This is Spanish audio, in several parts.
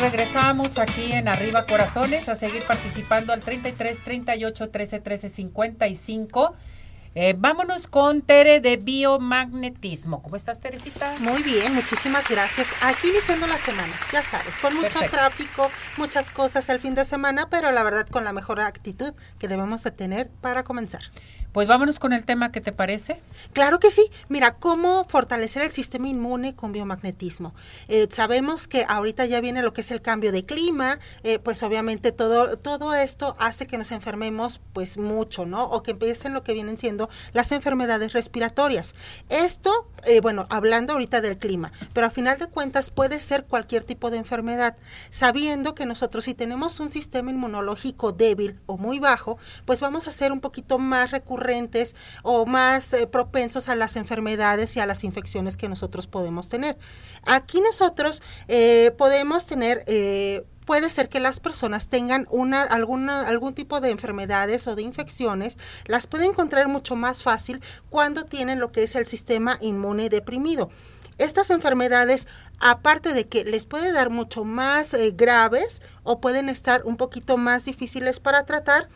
regresamos aquí en Arriba Corazones a seguir participando al 33 38 13 13 55. Eh, vámonos con Tere de biomagnetismo. ¿Cómo estás, Teresita? Muy bien, muchísimas gracias. Aquí iniciando la semana, ya sabes, con mucho tráfico, muchas cosas el fin de semana, pero la verdad con la mejor actitud que debemos de tener para comenzar. Pues vámonos con el tema que te parece. Claro que sí. Mira, cómo fortalecer el sistema inmune con biomagnetismo. Eh, sabemos que ahorita ya viene lo que es el cambio de clima, eh, pues obviamente todo, todo esto hace que nos enfermemos pues mucho, ¿no? O que empiecen lo que vienen siendo las enfermedades respiratorias. Esto, eh, bueno, hablando ahorita del clima, pero a final de cuentas puede ser cualquier tipo de enfermedad, sabiendo que nosotros si tenemos un sistema inmunológico débil o muy bajo, pues vamos a ser un poquito más recurrentes o más eh, propensos a las enfermedades y a las infecciones que nosotros podemos tener. Aquí nosotros eh, podemos tener... Eh, puede ser que las personas tengan una, algún tipo de enfermedades o de infecciones, las pueden encontrar mucho más fácil cuando tienen lo que es el sistema inmune deprimido. Estas enfermedades, aparte de que les puede dar mucho más graves o pueden estar un poquito más difíciles para tratar,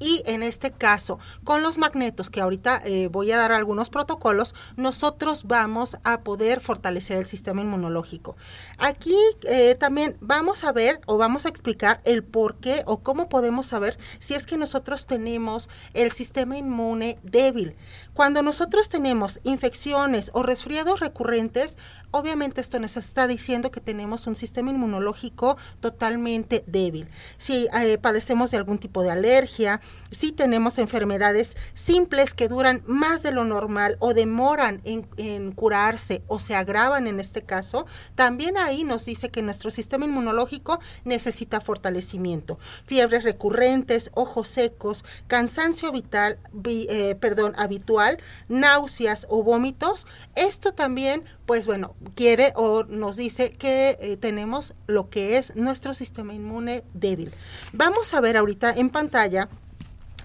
y en este caso, con los magnetos, que ahorita eh, voy a dar algunos protocolos, nosotros vamos a poder fortalecer el sistema inmunológico. Aquí eh, también vamos a ver o vamos a explicar el por qué o cómo podemos saber si es que nosotros tenemos el sistema inmune débil. Cuando nosotros tenemos infecciones o resfriados recurrentes, obviamente esto nos está diciendo que tenemos un sistema inmunológico totalmente débil. Si eh, padecemos de algún tipo de alergia, si tenemos enfermedades simples que duran más de lo normal o demoran en, en curarse o se agravan en este caso, también ahí nos dice que nuestro sistema inmunológico necesita fortalecimiento. Fiebres recurrentes, ojos secos, cansancio vital, eh, perdón, habitual, náuseas o vómitos. Esto también, pues bueno, quiere o nos dice que eh, tenemos lo que es nuestro sistema inmune débil. Vamos a ver ahorita en pantalla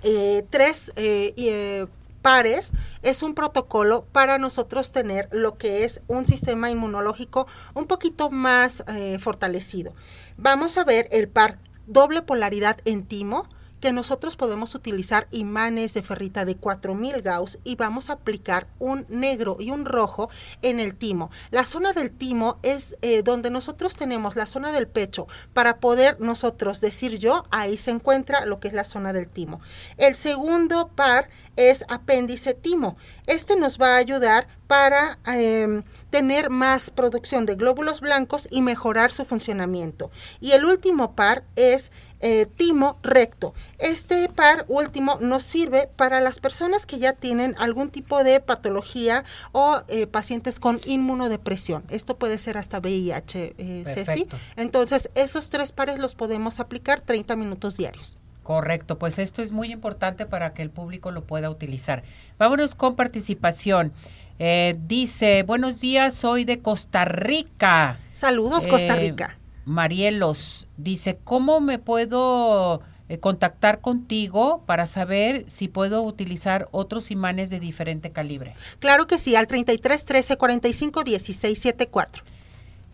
eh, tres eh, pares es un protocolo para nosotros tener lo que es un sistema inmunológico un poquito más fortalecido. Vamos a ver el par doble polaridad en timo que nosotros podemos utilizar imanes de ferrita de 4000 Gauss y vamos a aplicar un negro y un rojo en el timo. La zona del timo es eh, donde nosotros tenemos la zona del pecho para poder nosotros decir yo, ahí se encuentra lo que es la zona del timo. El segundo par es apéndice timo. Este nos va a ayudar para em, tener más producción de glóbulos blancos y mejorar su funcionamiento. Y el último par es eh, timo recto. Este par último nos sirve para las personas que ya tienen algún tipo de patología o eh, pacientes con inmunodepresión. Esto puede ser hasta VIH, eh, Ceci. Entonces, esos tres pares los podemos aplicar 30 minutos diarios. Correcto, pues esto es muy importante para que el público lo pueda utilizar. Vámonos con participación. Eh, dice, buenos días, soy de Costa Rica. Saludos, Costa Rica. Marielos dice, ¿cómo me puedo eh, contactar contigo para saber si puedo utilizar otros imanes de diferente calibre? Claro que sí, al 33 13 45 16 74.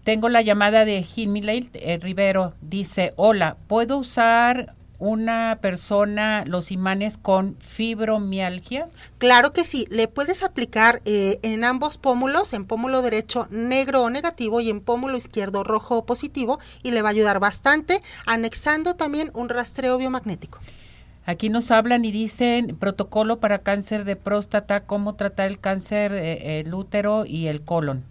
Tengo la llamada de Jimmy eh, Rivero. Dice, hola, ¿puedo usar una persona los imanes con fibromialgia? Claro que sí, le puedes aplicar eh, en ambos pómulos, en pómulo derecho negro o negativo y en pómulo izquierdo rojo o positivo y le va a ayudar bastante, anexando también un rastreo biomagnético. Aquí nos hablan y dicen protocolo para cáncer de próstata, cómo tratar el cáncer, eh, el útero y el colon.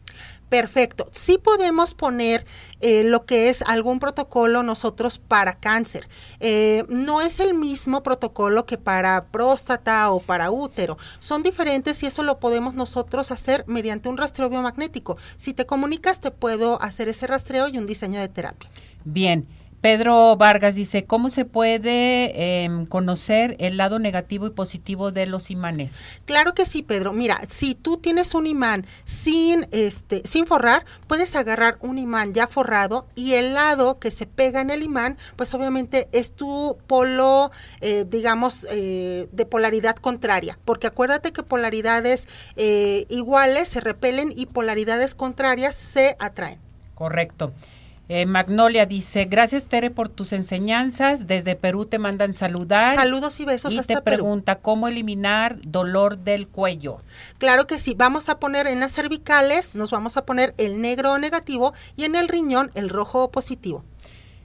Perfecto. Sí podemos poner eh, lo que es algún protocolo nosotros para cáncer. Eh, no es el mismo protocolo que para próstata o para útero. Son diferentes y eso lo podemos nosotros hacer mediante un rastreo biomagnético. Si te comunicas, te puedo hacer ese rastreo y un diseño de terapia. Bien. Pedro Vargas dice, ¿cómo se puede em, conocer el lado negativo y positivo de los imanes? Claro que sí, Pedro. Mira, si tú tienes un imán sin, este, sin forrar, puedes agarrar un imán ya forrado y el lado que se pega en el imán, pues obviamente es tu polo, eh, digamos, eh, de polaridad contraria, porque acuérdate que polaridades eh, iguales se repelen y polaridades contrarias se atraen. Correcto. Eh, Magnolia dice, gracias Tere por tus enseñanzas. Desde Perú te mandan saludar. Saludos y besos y hasta te pregunta, ¿cómo eliminar dolor del cuello? Claro que sí, vamos a poner en las cervicales, nos vamos a poner el negro negativo y en el riñón el rojo positivo.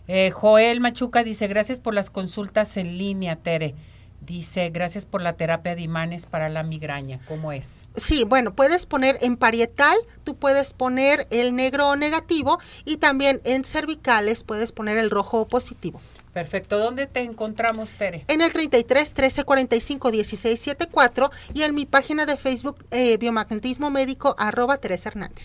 Eh, Joel Machuca dice, gracias por las consultas en línea, Tere. Dice, gracias por la terapia de imanes para la migraña. ¿Cómo es? Sí, bueno, puedes poner en parietal, tú puedes poner el negro negativo y también en cervicales puedes poner el rojo positivo. Perfecto. ¿Dónde te encontramos, Tere? En el 33 13 45 16 74 y en mi página de Facebook eh, Biomagnetismo Médico arroba Teresa Hernández.